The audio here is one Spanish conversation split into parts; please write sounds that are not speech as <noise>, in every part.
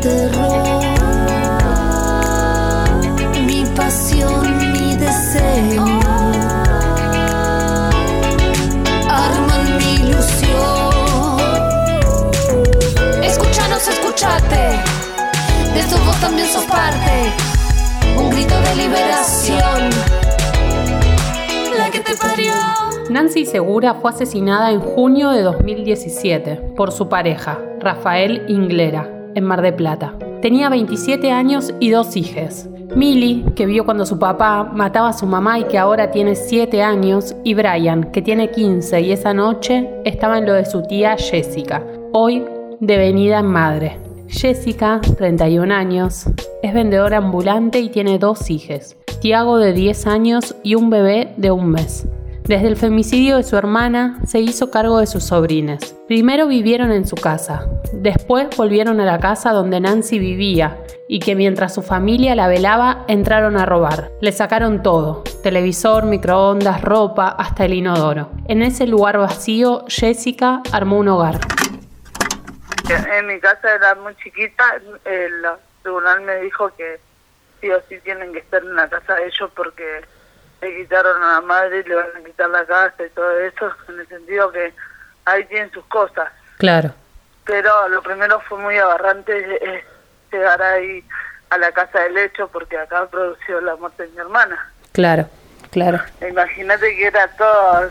Terror. Mi pasión, mi deseo. Arman mi ilusión. Escúchanos, escúchate. De esto vos también sos parte. Un grito de liberación. La que te parió. Nancy Segura fue asesinada en junio de 2017 por su pareja, Rafael Inglera, en Mar de Plata. Tenía 27 años y dos hijas. Millie, que vio cuando su papá mataba a su mamá y que ahora tiene 7 años, y Brian, que tiene 15 y esa noche estaba en lo de su tía Jessica, hoy devenida en madre. Jessica, 31 años, es vendedora ambulante y tiene dos hijas, Tiago de 10 años y un bebé de un mes. Desde el femicidio de su hermana, se hizo cargo de sus sobrines. Primero vivieron en su casa, después volvieron a la casa donde Nancy vivía y que mientras su familia la velaba entraron a robar. Le sacaron todo, televisor, microondas, ropa, hasta el inodoro. En ese lugar vacío, Jessica armó un hogar. En mi casa era muy chiquita, el tribunal me dijo que sí o sí tienen que estar en la casa de ellos porque le quitaron a la madre le van a quitar la casa y todo eso, en el sentido que ahí tienen sus cosas. Claro. Pero lo primero fue muy aberrante eh, llegar ahí a la casa del hecho porque acá produció la muerte de mi hermana. Claro, claro. Imagínate que era todo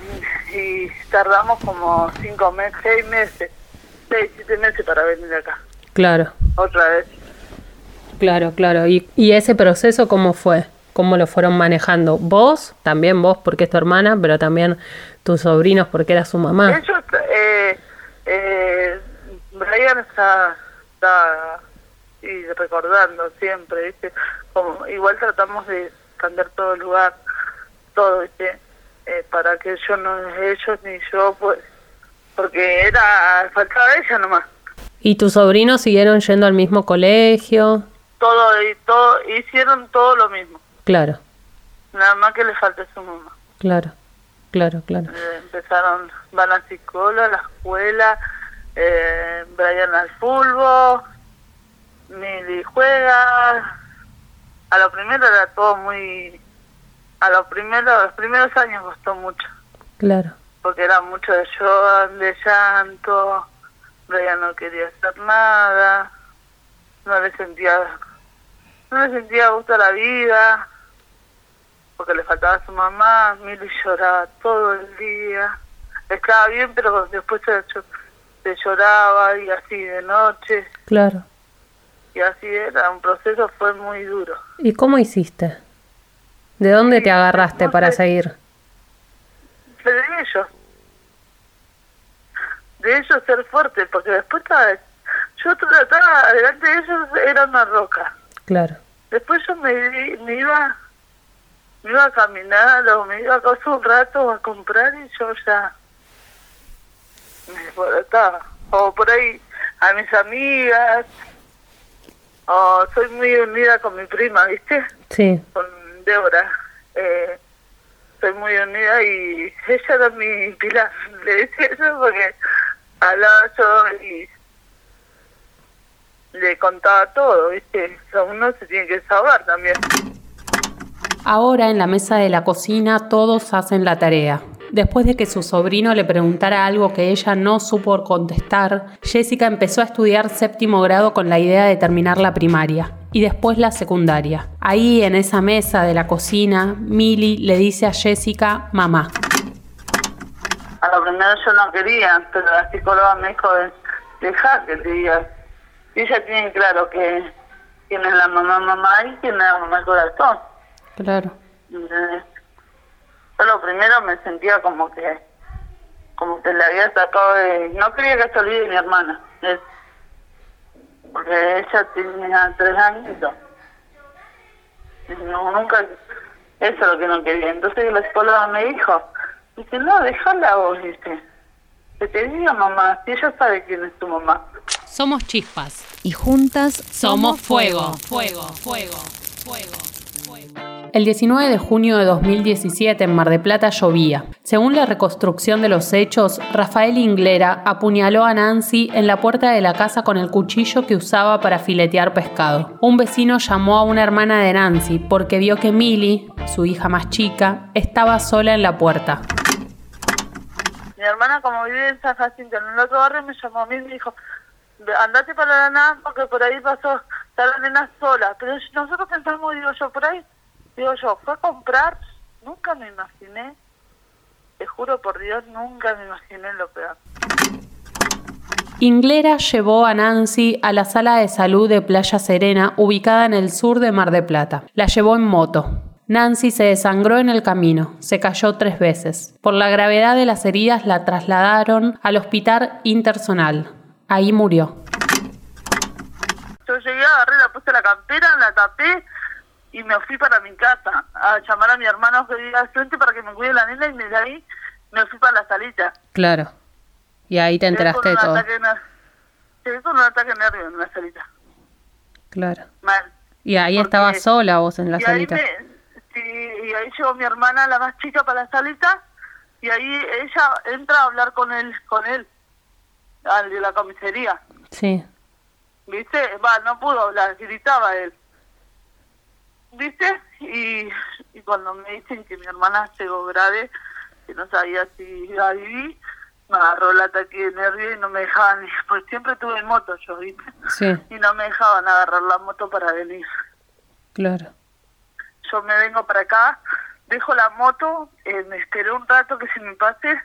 y tardamos como cinco meses, seis meses, seis, siete meses para venir acá, Claro, otra vez. claro, claro. ¿Y, y ese proceso cómo fue? ¿Cómo lo fueron manejando? Vos, también vos porque es tu hermana, pero también tus sobrinos porque era su mamá. Ellos, eh, eh, Brian está, está y recordando siempre, ¿viste? Como, igual tratamos de cambiar todo el lugar, todo, ¿viste? Eh, para que yo no, ellos ni yo, pues, porque era, faltaba ella nomás. ¿Y tus sobrinos siguieron yendo al mismo colegio? Todo, y todo, hicieron todo lo mismo, Claro, nada más que le falta su mamá. claro, claro, claro. Eh, empezaron, van a psicóloga, a la escuela, eh, Brian al fútbol, Mili juega. A lo primero era todo muy... A lo primero, los primeros años costó mucho, Claro, porque era mucho de llor, de llanto, Brian no quería hacer nada, no le sentía, no le sentía gusto a la vida, porque le faltaba a su mamá, Mili lloraba todo el día, estaba bien, pero después se, se lloraba y así de noche, claro. y así era, un proceso fue muy duro. ¿Y cómo hiciste? ¿De dónde te agarraste no para sé. seguir? de ellos, de ellos ser fuerte, porque después estaba, yo trataba, delante de ellos era una roca, Claro, después yo me, me iba me iba a caminar o me iba a casa un rato a comprar y yo ya me desbarataba. O por ahí a mis amigas, o soy muy unida con mi prima, ¿viste? sí, Con Débora. Eh, soy muy unida y ella era mi pilar. <laughs> Le decía eso porque hablaba yo y le contaba todo, ¿viste? O sea, uno se tiene que saber también. Ahora en la mesa de la cocina todos hacen la tarea. Después de que su sobrino le preguntara algo que ella no supo contestar, Jessica empezó a estudiar séptimo grado con la idea de terminar la primaria y después la secundaria. Ahí en esa mesa de la cocina, Millie le dice a Jessica, mamá. A lo primero yo no quería, pero la psicóloga me dijo, deja que te diga. Y ella tiene claro que quién la mamá mamá y quién la mamá corazón. Claro. Yo lo primero me sentía como que como que le había sacado de... No quería que se olvide mi hermana. porque ella tenía tres años. No, nunca... Eso es lo que no quería. Entonces la psicóloga me dijo, dice, no, déjala vos, dice. Que te diga mamá, si ella sabe quién es tu mamá. Somos chispas. Y juntas somos fuego. Fuego, fuego, fuego. El 19 de junio de 2017 en Mar de Plata llovía. Según la reconstrucción de los hechos, Rafael Inglera apuñaló a Nancy en la puerta de la casa con el cuchillo que usaba para filetear pescado. Un vecino llamó a una hermana de Nancy porque vio que Millie, su hija más chica, estaba sola en la puerta. Mi hermana, como vive en San Jacinto, en el otro barrio, me llamó a mí y me dijo, andate para la nada porque por ahí pasó, está la nena sola. Pero nosotros pensamos, digo yo, por ahí Digo yo, fue a comprar, nunca me imaginé, te juro por Dios, nunca me imaginé lo peor. Inglera llevó a Nancy a la sala de salud de Playa Serena, ubicada en el sur de Mar de Plata. La llevó en moto. Nancy se desangró en el camino, se cayó tres veces. Por la gravedad de las heridas la trasladaron al hospital intersonal. Ahí murió. Yo llegué, la puse la campera, la tapé y me fui para mi casa a llamar a mi hermano que vive al frente para que me cuide la nena y de ahí me fui para la salita. Claro. Y ahí te enteraste de todo. Llegué con un ataque nervio en la salita. Claro. Mal. Y ahí estaba sola vos en la salita. sí, y ahí llegó mi hermana, la más chica, para la salita y ahí ella entra a hablar con él, con él, al de la comisaría. Sí. ¿Viste? Va, no pudo hablar, gritaba él. ¿viste? Y, y cuando me dicen que mi hermana llegó grave, que no sabía si iba a vivir, me agarró el ataque de nervio y no me dejaban, <laughs> pues siempre tuve moto yo, ¿viste? Sí. Y no me dejaban agarrar la moto para venir. Claro. Yo me vengo para acá, dejo la moto, eh, me esperé un rato que se me pase,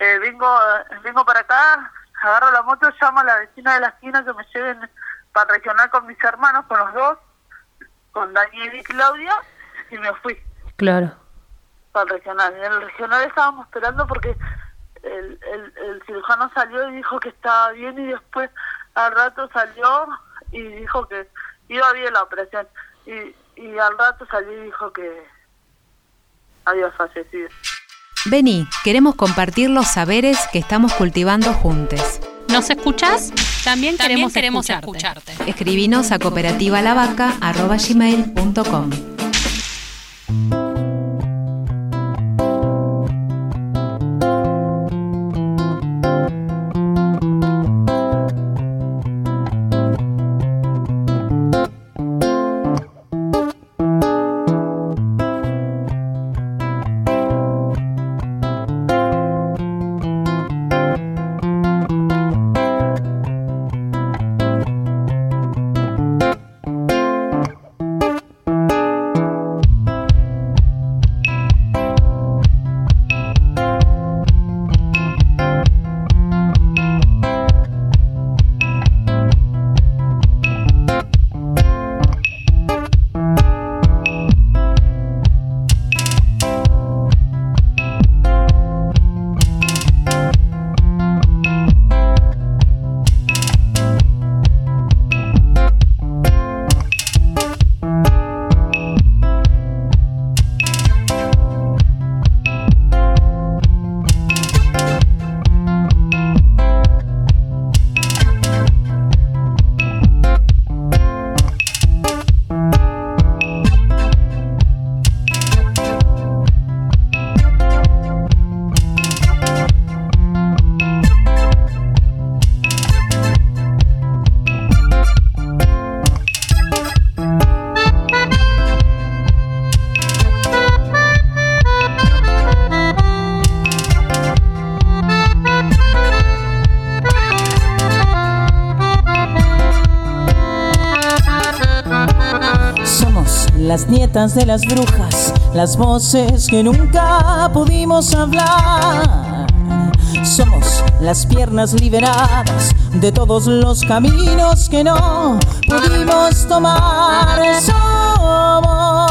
eh, vengo vengo para acá, agarro la moto, llamo a la vecina de la esquina que me lleven para regionar con mis hermanos, con los dos, con Daniel y Claudia y me fui. Claro. Para el regional. En el regional estábamos esperando porque el, el, cirujano salió y dijo que estaba bien y después al rato salió y dijo que iba bien la operación. Y, y al rato salió y dijo que había fallecido. Vení, queremos compartir los saberes que estamos cultivando juntos. ¿Nos escuchás? También, queremos, escucharte. Escribinos a cooperativalavaca.com. nietas de las brujas, las voces que nunca pudimos hablar. Somos las piernas liberadas de todos los caminos que no pudimos tomar. Somos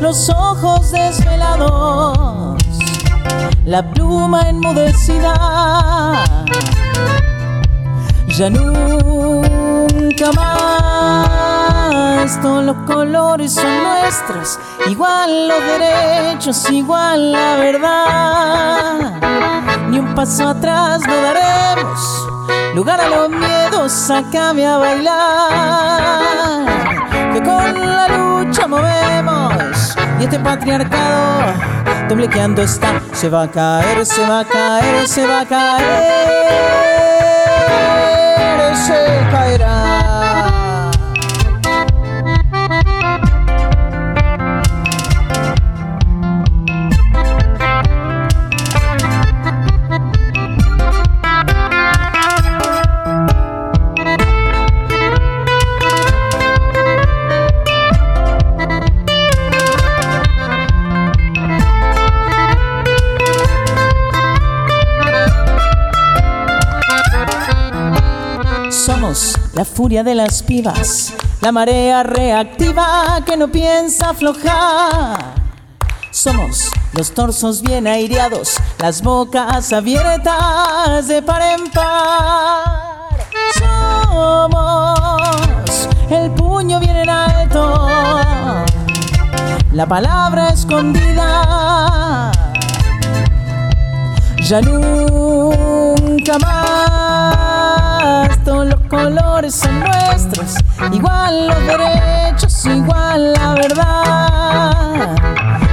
los ojos desvelados, la pluma enmudecida. Ya nunca más todos los colores son nuestros, igual los derechos, igual la verdad. Ni un paso atrás no daremos, lugar a los miedos, sácame a bailar. Que con la lucha movemos y este patriarcado temblequeando está, se va a caer, se va a caer, se va a caer, se caerá. La furia de las pibas, la marea reactiva que no piensa aflojar. Somos los torsos bien aireados, las bocas abiertas de par en par. Somos el puño bien en alto, la palabra escondida. Ya nunca más colores son nuestros, igual los derechos, igual la verdad.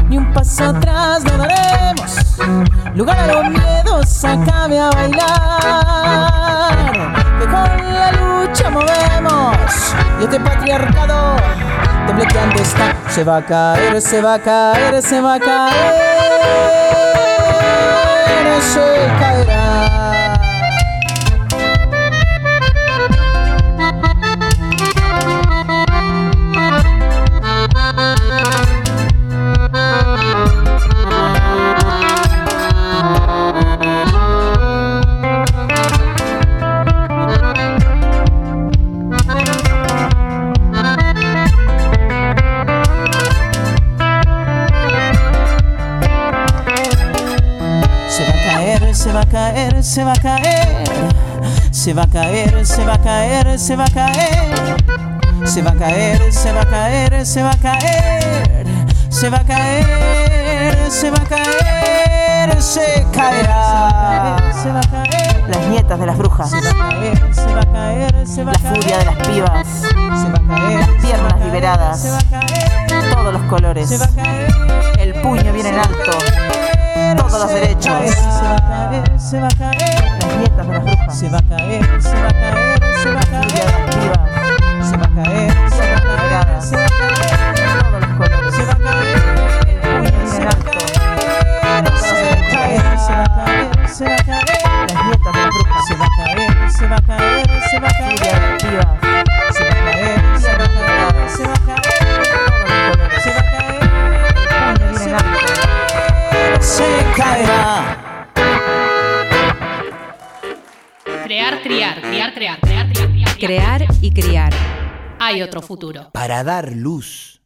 Ni un paso atrás no daremos, lugar a los miedos, acabe a bailar. Que con la lucha movemos y este patriarcado temblequeando está, se va a caer, se va a caer, se va a caer se caerá. Se va a caer. Se va a caer, se va a caer, se va a caer. Se va a caer, se va a caer, se va a caer. Se va a caer, se va a caer, se caerá. Se va a caer, Las nietas de las brujas, se va a caer, se va a caer, se va a la caer. furia de las pibas, Se va a caer, las piernas liberadas. Se va a caer, todos los colores, se va a caer. el puño bien en alto, todos los derechos. Se va a caer, se va a caer. las nietas de las brujas, Se va a caer, se va a caer, se va a caer. Se va a caer, se va a caer, se va a caer. todos los colores, Se va a caer, se va a caer. Se va a caer, se va a caer, se va a caer. las nietas de las brujas, Se va a caer, se va a caer, se va a la furia de caer. Crear, criar, criar, crear, crear, criar, criar. Crear y criar. Hay otro futuro. Para dar luz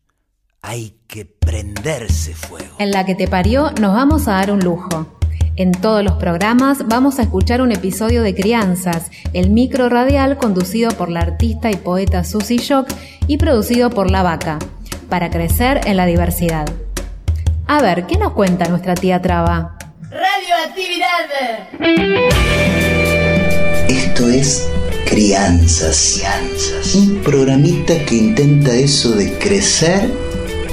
hay que prenderse fuego. En la que te parió nos vamos a dar un lujo. En todos los programas vamos a escuchar un episodio de Crianzas, el micro radial conducido por la artista y poeta Susie Shock y producido por La Vaca, para crecer en la diversidad. A ver, ¿qué nos cuenta nuestra tía Traba? Esto es Crianzas. Un programita que intenta eso de crecer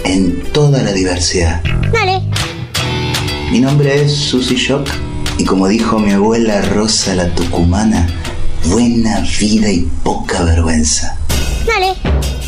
en toda la diversidad. Mi nombre es Susy Shock y como dijo mi abuela Rosa la Tucumana, buena vida y poca vergüenza.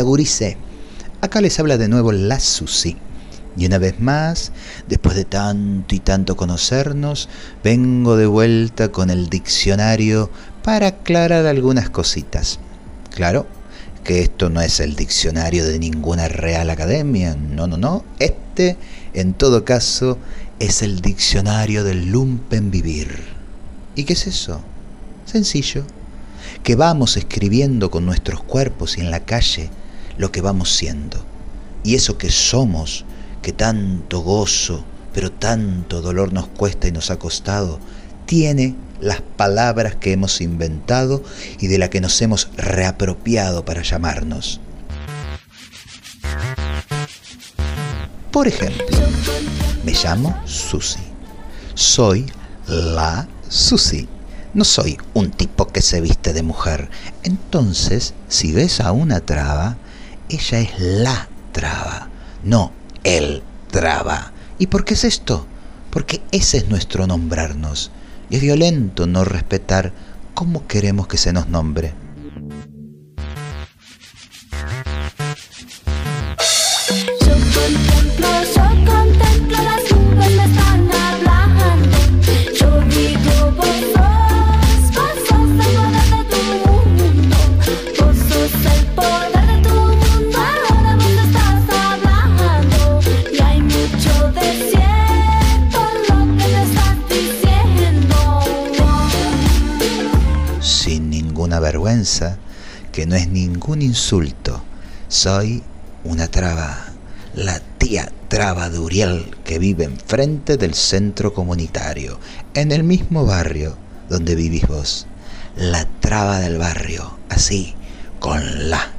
Gurice. Acá les habla de nuevo la Susi. Y una vez más, después de tanto y tanto conocernos, vengo de vuelta con el diccionario para aclarar algunas cositas. Claro que esto no es el diccionario de ninguna real academia, no, no, no. Este, en todo caso, es el diccionario del lumpen vivir. ¿Y qué es eso? Sencillo. Que vamos escribiendo con nuestros cuerpos y en la calle lo que vamos siendo. Y eso que somos, que tanto gozo, pero tanto dolor nos cuesta y nos ha costado, tiene las palabras que hemos inventado y de la que nos hemos reapropiado para llamarnos. Por ejemplo, me llamo Susi. Soy la Susi. No soy un tipo que se viste de mujer. Entonces, si ves a una traba, ella es la traba, no el traba. ¿Y por qué es esto? Porque ese es nuestro nombrarnos. Y es violento no respetar cómo queremos que se nos nombre. Que no es ningún insulto. Soy una traba, la tía traba de Uriel que vive enfrente del centro comunitario, en el mismo barrio donde vivís vos. La traba del barrio, así, con la.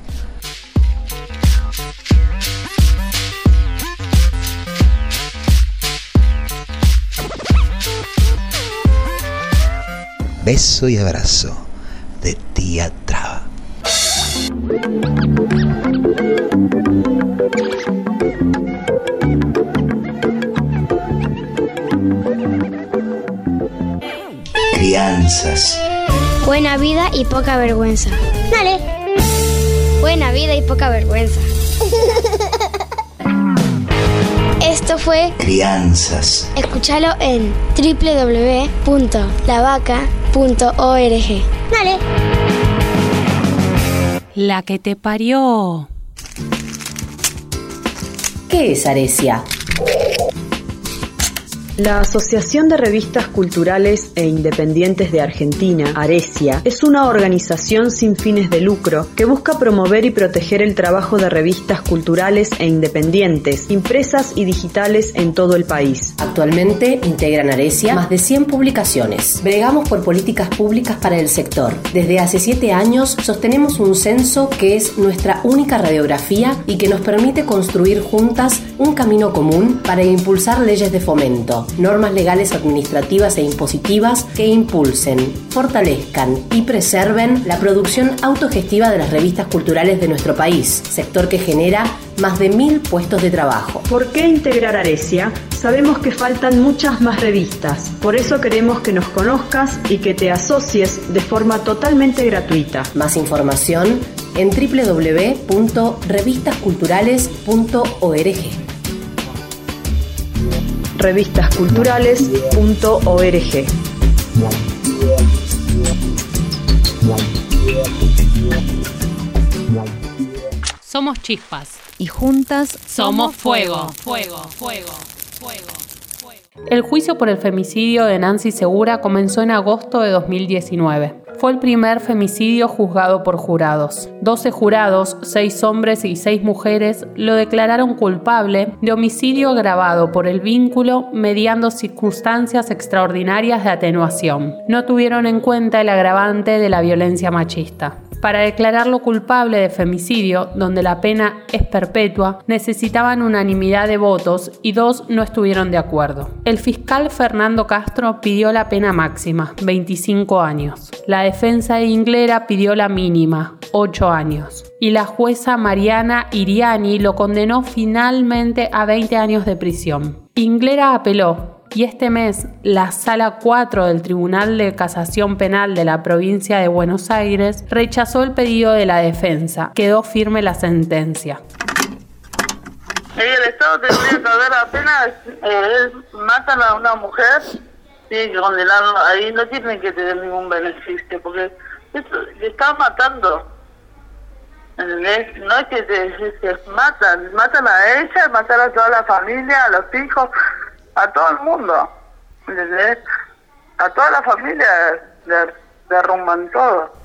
Beso y abrazo de tía traba. Crianzas. Buena vida y poca vergüenza. Dale. Buena vida y poca vergüenza. <laughs> Esto fue Crianzas. Escúchalo en www.lavaca.org. Dale. La que te parió. ¿Qué es Aresia? La Asociación de Revistas Culturales e Independientes de Argentina, Aresia, es una organización sin fines de lucro que busca promover y proteger el trabajo de revistas culturales e independientes, impresas y digitales en todo el país. Actualmente integran Aresia más de 100 publicaciones. Bregamos por políticas públicas para el sector. Desde hace 7 años sostenemos un censo que es nuestra única radiografía y que nos permite construir juntas un camino común para impulsar leyes de fomento normas legales administrativas e impositivas que impulsen, fortalezcan y preserven la producción autogestiva de las revistas culturales de nuestro país, sector que genera más de mil puestos de trabajo. ¿Por qué integrar Aresia? Sabemos que faltan muchas más revistas, por eso queremos que nos conozcas y que te asocies de forma totalmente gratuita. Más información en www.revistasculturales.org revistasculturales.org. Somos chispas. Y juntas Somos fuego. Fuego, fuego, fuego. El juicio por el femicidio de Nancy Segura comenzó en agosto de 2019. Fue el primer femicidio juzgado por jurados. 12 jurados, 6 hombres y 6 mujeres, lo declararon culpable de homicidio agravado por el vínculo mediando circunstancias extraordinarias de atenuación. No tuvieron en cuenta el agravante de la violencia machista. Para declararlo culpable de femicidio, donde la pena es perpetua, necesitaban unanimidad de votos y dos no estuvieron de acuerdo. El fiscal Fernando Castro pidió la pena máxima, 25 años. La defensa de Inglera pidió la mínima, 8 años. Y la jueza Mariana Iriani lo condenó finalmente a 20 años de prisión. Inglera apeló, y este mes la Sala 4 del Tribunal de Casación Penal de la provincia de Buenos Aires rechazó el pedido de la defensa. Quedó firme la sentencia. El Estado tendría que haber apenas eh, matan a una mujer, tienen que condenarlo ahí, no tienen que tener ningún beneficio, porque esto, están matando. ¿Entendés? No es que se, matan, matan a ella, matan a toda la familia, a los hijos, a todo el mundo, ¿entendés? A toda la familia derrumban todo.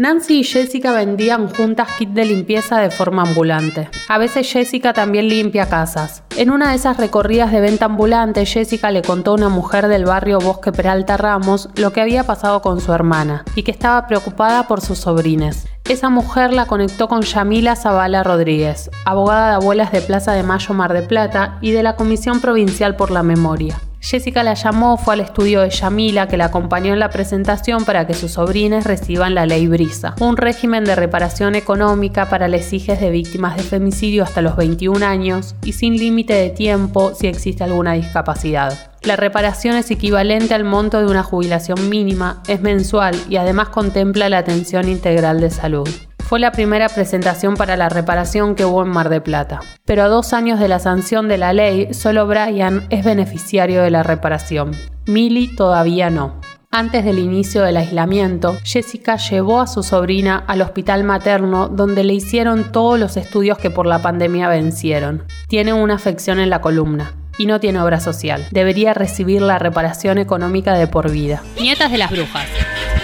Nancy y Jessica vendían juntas kit de limpieza de forma ambulante. A veces Jessica también limpia casas. En una de esas recorridas de venta ambulante, Jessica le contó a una mujer del barrio Bosque Peralta Ramos lo que había pasado con su hermana y que estaba preocupada por sus sobrines. Esa mujer la conectó con Yamila Zavala Rodríguez, abogada de abuelas de Plaza de Mayo Mar de Plata y de la Comisión Provincial por la Memoria. Jessica la llamó, fue al estudio de Yamila, que la acompañó en la presentación para que sus sobrines reciban la ley Brisa, un régimen de reparación económica para hijas de víctimas de femicidio hasta los 21 años y sin límite de tiempo si existe alguna discapacidad. La reparación es equivalente al monto de una jubilación mínima, es mensual y además contempla la atención integral de salud. Fue la primera presentación para la reparación que hubo en Mar de Plata. Pero a dos años de la sanción de la ley, solo Brian es beneficiario de la reparación. Millie todavía no. Antes del inicio del aislamiento, Jessica llevó a su sobrina al hospital materno donde le hicieron todos los estudios que por la pandemia vencieron. Tiene una afección en la columna y no tiene obra social. Debería recibir la reparación económica de por vida. Nietas de las brujas.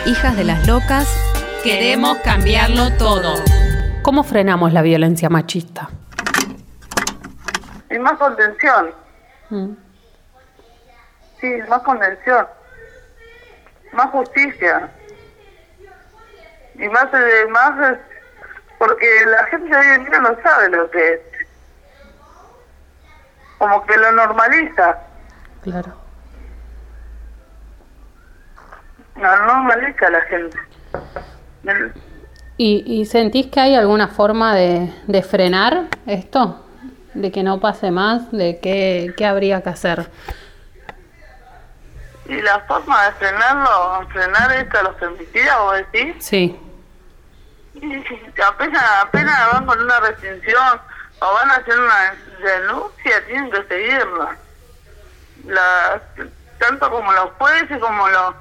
Hijas de las locas Queremos cambiarlo todo. ¿Cómo frenamos la violencia machista? Y más contención. Mm. Sí, más contención. Más justicia. Y más, eh, más eh, porque la gente hoy en día no sabe lo que es. Como que lo normaliza. Claro. No normaliza la gente. ¿Y, sentís que hay alguna forma de, frenar esto? ¿De que no pase más? ¿De qué, qué habría que hacer? ¿Y la forma de frenarlo, frenar esto a los femicidas, vos decís? Sí. apenas, apenas van con una restricción o van a hacer una denuncia, tienen que seguirla. La, tanto como los jueces como los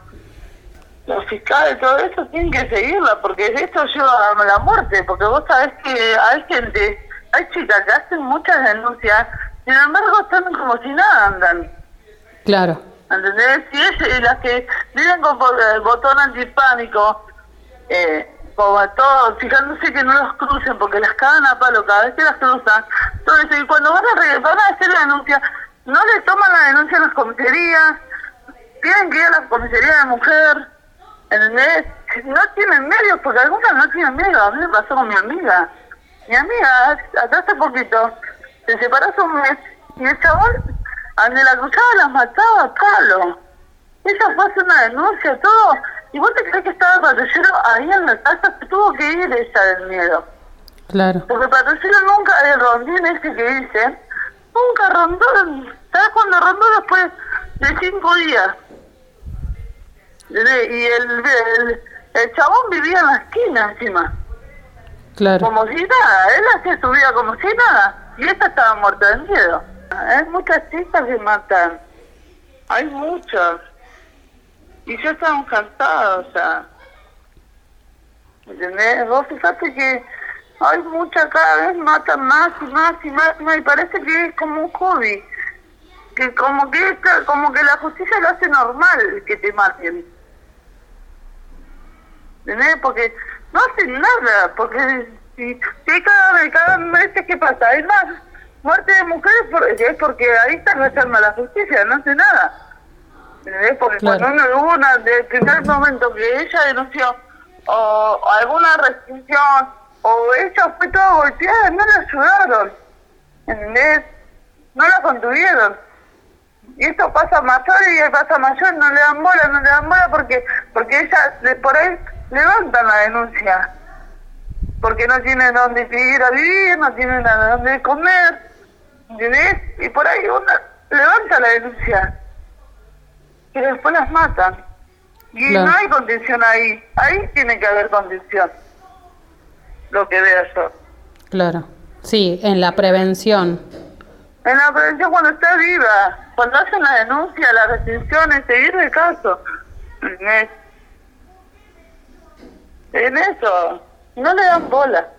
los fiscales, todo eso, tienen que seguirla, porque esto lleva a la muerte, porque vos sabés que hay gente, hay chicas que hacen muchas denuncias, sin embargo están como si nada andan. Claro. ¿Entendés? Si es las que viven con el botón antipánico, eh, como todos, fijándose que no los crucen, porque las cagan a palo cada vez que las cruzan, todo eso, y cuando van a, van a hacer la denuncia, no le toman la denuncia a las comisarías, tienen que ir a la comisaría de mujer, ¿Entendés? No tienen medios, porque algunas no tienen medios. A mí me pasó con mi amiga. Mi amiga, hasta hace poquito, se separó hace un mes y el chabón, donde la cruzaba, las mataba a palo. Ella fue a hacer una denuncia, todo. ¿Y vos te crees que estaba el patrullero ahí en la casa? Tuvo que ir ella del miedo. Claro. Porque el patrullero nunca, el rondín ese que dice, nunca rondó. ¿Sabes cuándo rondó? Después de cinco días. Y el, el, chabón vivía en la esquina encima. Claro. Como si nada, él hacía su vida como si nada. Y esta estaba muerta de miedo. Hay muchas chicas que matan. Hay muchas. Y ya estamos cansados, o sea. ¿Entendés? Vos fíjate que hay muchas, cada vez matan más y más y más y más. Y parece que es como un hobby. Que como que, como que la justicia lo hace normal que te maten. ¿Entendés? Porque no hacen nada, porque si, si cada vez, cada mes que pasa hay más muerte de mujeres es porque ahí está rechazando la justicia, no hace nada. ¿entendés? Porque cuando uno hubo una, desde el primer momento que ella denunció o, alguna restricción, o ella fue toda golpeada, no la ayudaron, ¿entendés? No la contuvieron. Y esto pasa mayor y pasa mayor, no le dan bola, no le dan bola porque porque ella por ahí levantan la denuncia. Porque no tienen dónde ir a vivir, no tienen dónde comer, ¿entendés? Y por ahí una levanta la denuncia. Y después las matan. Y no hay condición ahí. Ahí tiene que haber condición. Lo que veo yo. Claro. Sí, en la prevención. En la prevención cuando está viva. Cuando hacen la denuncia, las restricciones, seguir el caso. En eso. No le dan bola.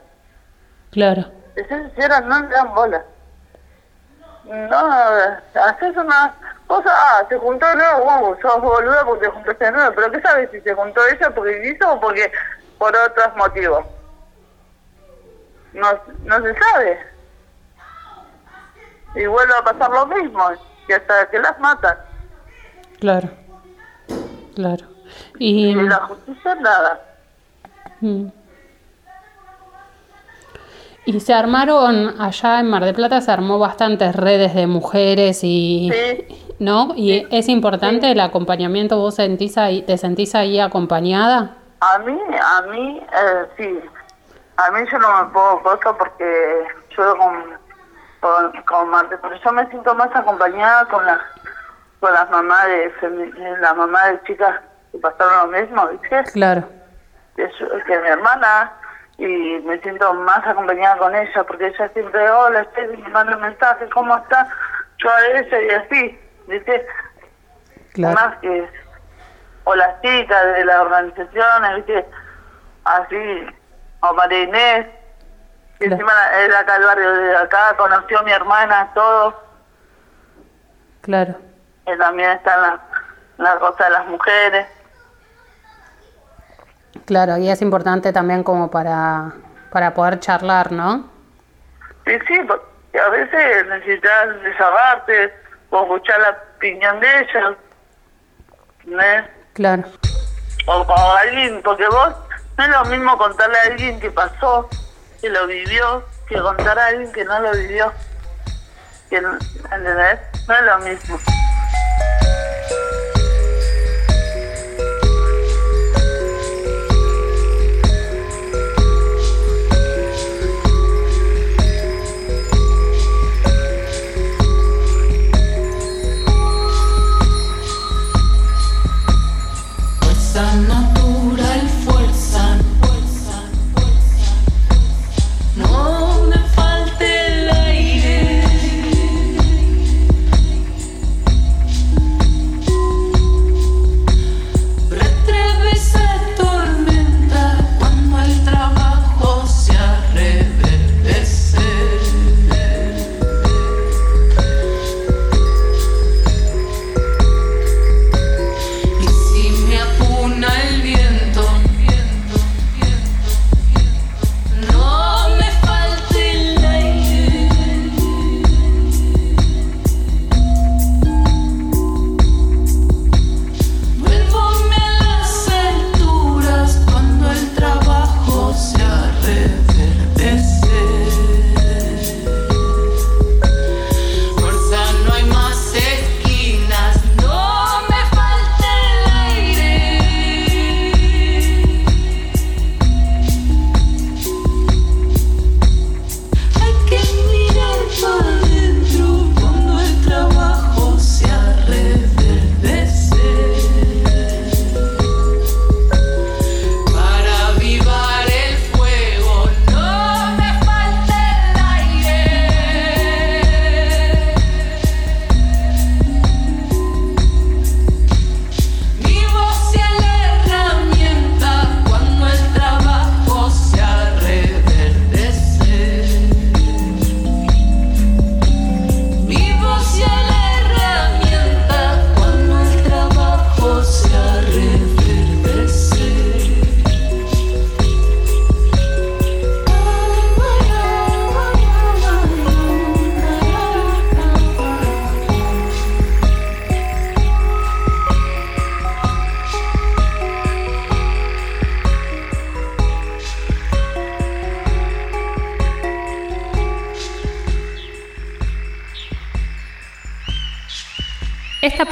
Claro. De sincera, no le dan bola. No, haces una cosa, ah, se juntó de nuevo, wow, sos boluda porque te juntaste de nuevo, pero ¿qué sabes si se juntó ella porque hizo o porque por otros motivos? No, no se sabe. Y vuelve a pasar lo mismo, y hasta que las matan. Claro, claro. Y, y la justicia nada. Mm. Y se armaron, allá en Mar del Plata se armó bastantes redes de mujeres y... ¿No? Y es importante el acompañamiento, ¿vos sentís ahí, te sentís ahí acompañada? A mí, a mí, eh, sí. A mí yo no me puedo cosa porque yo con, con, con pero yo me siento más acompañada con las con las mamás de la mamá de chicas que pasaron lo mismo, ¿viste? Claro. Que, que mi hermana y me siento más acompañada con ella porque ella siempre, hola, estoy mandando mensajes, ¿cómo está? Yo a ella y así, ¿viste? Claro. Más que, o las chicas de las organizaciones, ¿viste? Así, o María Inés, que encima era acá el barrio de acá, conoció a mi hermana, todo. Claro. Y también está la, la cosa de las mujeres. Claro, y es importante también como para, para poder charlar, ¿no? Sí, sí, a veces necesitas desahogarte o escuchar la opinión de ella. ¿no? Claro. O con alguien, porque vos no es lo mismo contarle a alguien que pasó, que lo vivió, que contar a alguien que no lo vivió. Que, ¿Entendés? No es lo mismo.